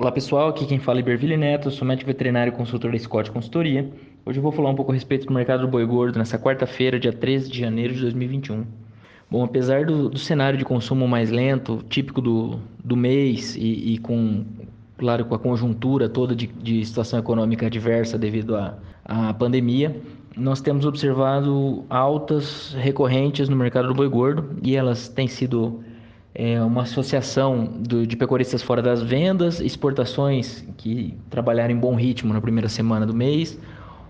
Olá pessoal, aqui quem fala é Iberville Neto, sou médico veterinário e consultor da Scott Consultoria. Hoje eu vou falar um pouco a respeito do mercado do boi gordo nessa quarta-feira, dia 13 de janeiro de 2021. Bom, apesar do, do cenário de consumo mais lento, típico do, do mês e, e com, claro, com a conjuntura toda de, de situação econômica adversa devido à, à pandemia, nós temos observado altas recorrentes no mercado do boi gordo e elas têm sido é uma associação do, de pecuaristas fora das vendas, exportações que trabalharam em bom ritmo na primeira semana do mês,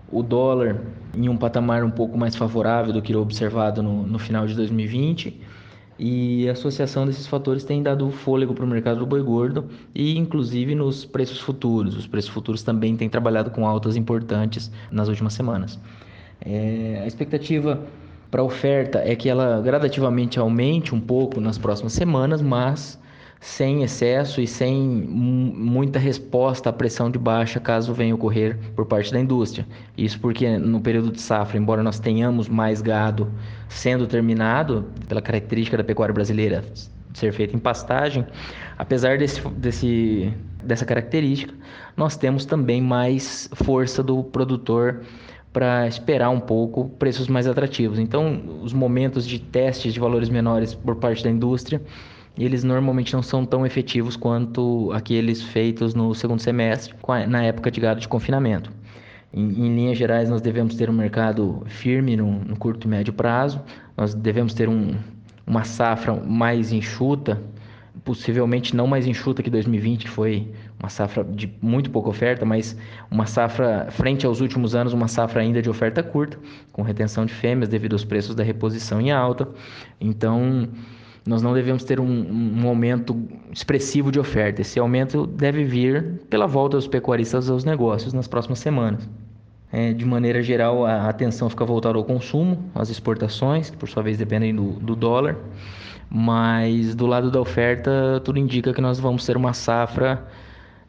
o dólar em um patamar um pouco mais favorável do que observado no, no final de 2020 e a associação desses fatores tem dado fôlego para o mercado do boi gordo e inclusive nos preços futuros. Os preços futuros também têm trabalhado com altas importantes nas últimas semanas. É, a expectativa para a oferta é que ela gradativamente aumente um pouco nas próximas semanas, mas sem excesso e sem muita resposta à pressão de baixa caso venha ocorrer por parte da indústria. Isso porque no período de safra, embora nós tenhamos mais gado sendo terminado, pela característica da pecuária brasileira ser feita em pastagem, apesar desse, desse, dessa característica, nós temos também mais força do produtor para esperar um pouco preços mais atrativos. Então, os momentos de testes de valores menores por parte da indústria, eles normalmente não são tão efetivos quanto aqueles feitos no segundo semestre, na época de gado de confinamento. Em, em linhas gerais, nós devemos ter um mercado firme no, no curto e médio prazo, nós devemos ter um, uma safra mais enxuta, possivelmente não mais enxuta que 2020, que foi uma safra de muito pouca oferta, mas uma safra, frente aos últimos anos, uma safra ainda de oferta curta, com retenção de fêmeas devido aos preços da reposição em alta. Então, nós não devemos ter um, um aumento expressivo de oferta. Esse aumento deve vir pela volta dos pecuaristas aos negócios nas próximas semanas. É, de maneira geral, a atenção fica voltada ao consumo, às exportações, que por sua vez dependem do, do dólar, mas do lado da oferta, tudo indica que nós vamos ter uma safra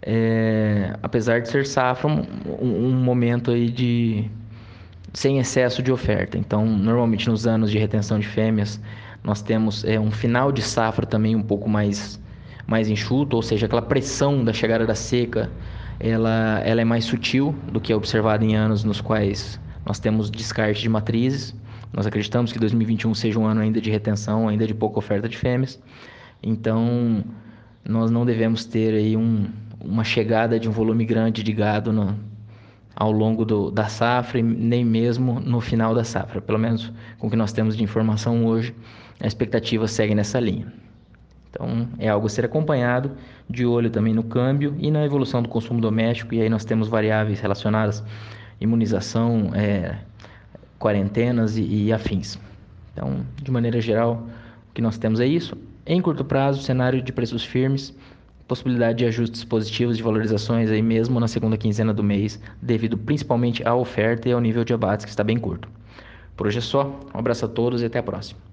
é, apesar de ser safra, um, um, momento aí de sem excesso de oferta. Então, normalmente nos anos de retenção de fêmeas, nós temos é, um final de safra também um pouco mais, mais enxuto, ou seja, aquela pressão da chegada da seca, ela, ela é mais sutil do que é observada em anos nos quais nós temos descarte de matrizes. Nós acreditamos que 2021 seja um ano ainda de retenção, ainda de pouca oferta de fêmeas. Então, nós não devemos ter aí um, uma chegada de um volume grande de gado no, ao longo do, da safra nem mesmo no final da safra. Pelo menos com o que nós temos de informação hoje, a expectativa segue nessa linha. Então é algo a ser acompanhado, de olho também no câmbio e na evolução do consumo doméstico, e aí nós temos variáveis relacionadas imunização, é, quarentenas e, e afins. Então, de maneira geral, o que nós temos é isso. Em curto prazo, cenário de preços firmes, possibilidade de ajustes positivos de valorizações aí mesmo na segunda quinzena do mês, devido principalmente à oferta e ao nível de abates que está bem curto. Por hoje é só, um abraço a todos e até a próxima.